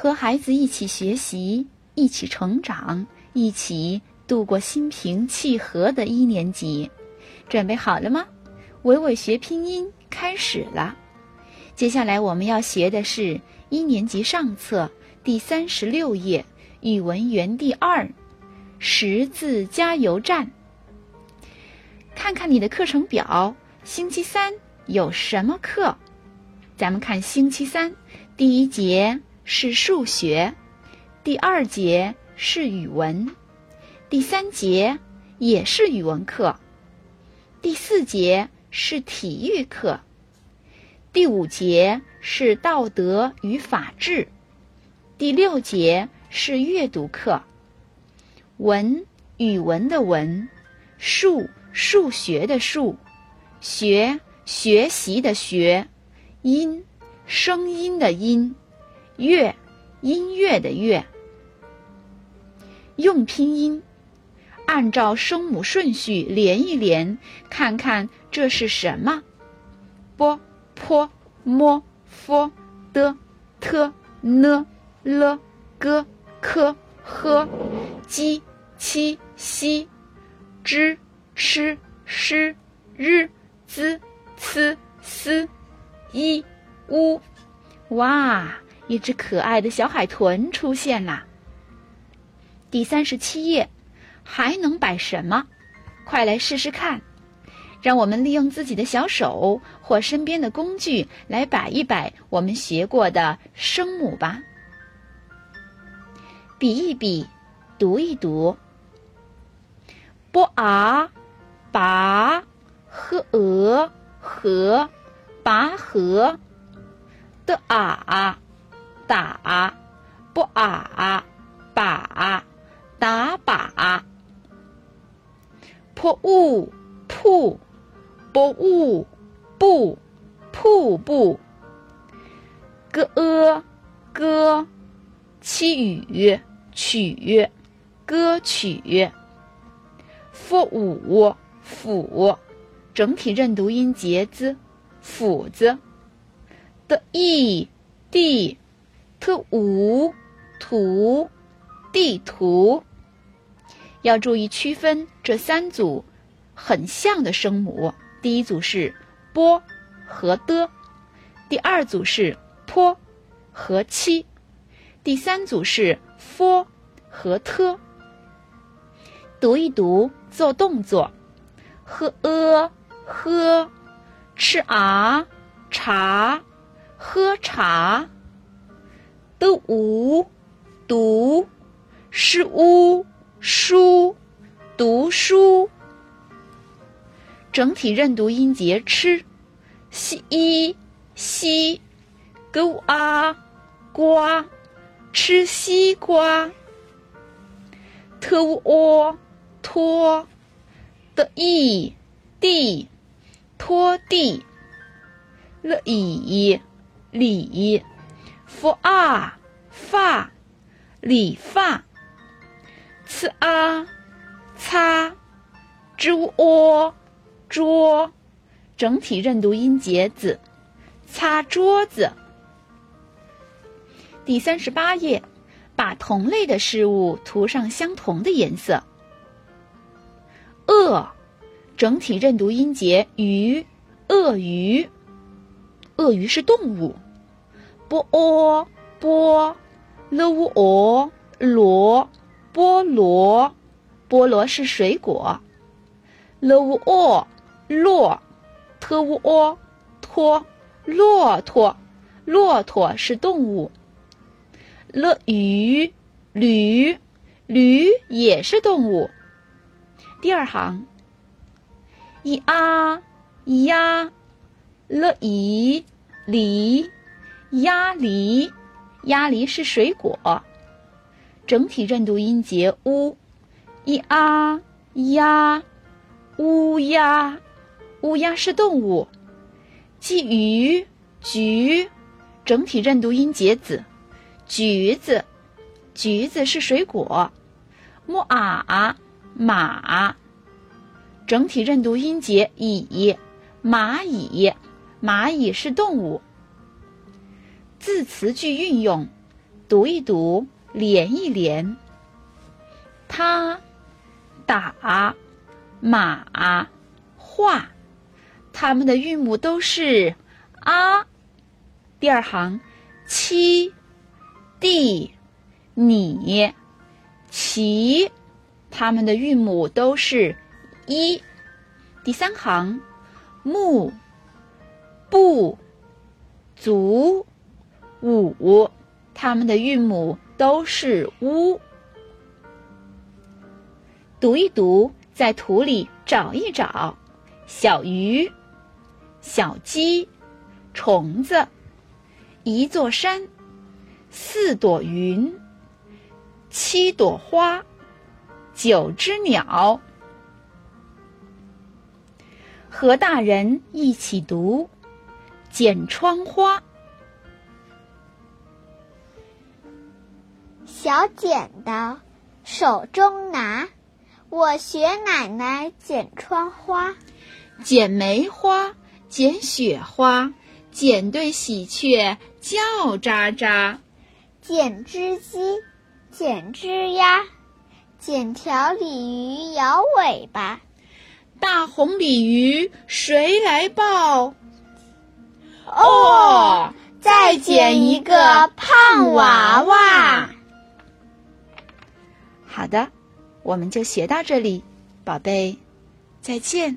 和孩子一起学习，一起成长，一起度过心平气和的一年级。准备好了吗？伟伟学拼音开始了。接下来我们要学的是一年级上册第三十六页语文园地二识字加油站。看看你的课程表，星期三有什么课？咱们看星期三，第一节是数学，第二节是语文，第三节也是语文课，第四节是体育课，第五节是道德与法治，第六节是阅读课。文语文的文，数。数学的数，学学习的学，音声音的音，乐音乐的乐。用拼音，按照声母顺序连一连，看看这是什么：b、p、m、f、d、t、n、l、g、k、h、j、q、x、z。sh sh r z c s i u，哇！一只可爱的小海豚出现啦。第三十七页，还能摆什么？快来试试看！让我们利用自己的小手或身边的工具来摆一摆我们学过的声母吧。比一比，读一读。b a。拔，h e 和拔河的啊打不啊把打把破雾瀑不雾不瀑布歌呃歌七语曲歌曲 f 五。斧，整体认读音节 z，斧子。的 e d t 五图地图，要注意区分这三组很像的声母。第一组是 b 和的，第二组是 p 和七，第三组是 f 和 t。读一读，做动作。喝呃喝，吃啊茶，喝茶。的无读，是乌书，读书。整体认读音节吃，西一西，gu 啊瓜，吃西瓜。，t u o 拖。的 e 地拖地了以理 f a 发理发 c a 擦 z o 桌整体认读音节子擦桌子。第三十八页，把同类的事物涂上相同的颜色。鳄，整体认读音节鱼，鳄鱼，鳄鱼是动物。波哦波，l u o 罗，菠萝，菠萝是水果。l u o 骆，t u o 拖，骆驼，骆驼是动物。了鱼驴，驴也是动物。第二行，一啊呀了一梨鸭梨鸭梨是水果，整体认读音节乌一啊呀乌鸦乌鸦是动物，鲫鱼橘整体认读音节子橘子橘子是水果，木啊。马，整体认读音节蚁，蚂蚁，蚂蚁是动物。字词句运用，读一读，连一连。他打马画，它们的韵母都是啊。第二行，七弟你骑，它们的韵母都是一。第三行，木不足五，它们的韵母都是乌。读一读，在图里找一找，小鱼、小鸡、虫子，一座山，四朵云，七朵花，九只鸟。和大人一起读，剪窗花。小剪刀，手中拿。我学奶奶剪窗花，剪梅花，剪雪花，剪对喜鹊叫喳喳，剪只鸡，剪只鸭，剪条鲤鱼摇尾巴。大红鲤鱼谁来抱？哦，再剪一个胖娃娃。好的。我们就学到这里，宝贝，再见。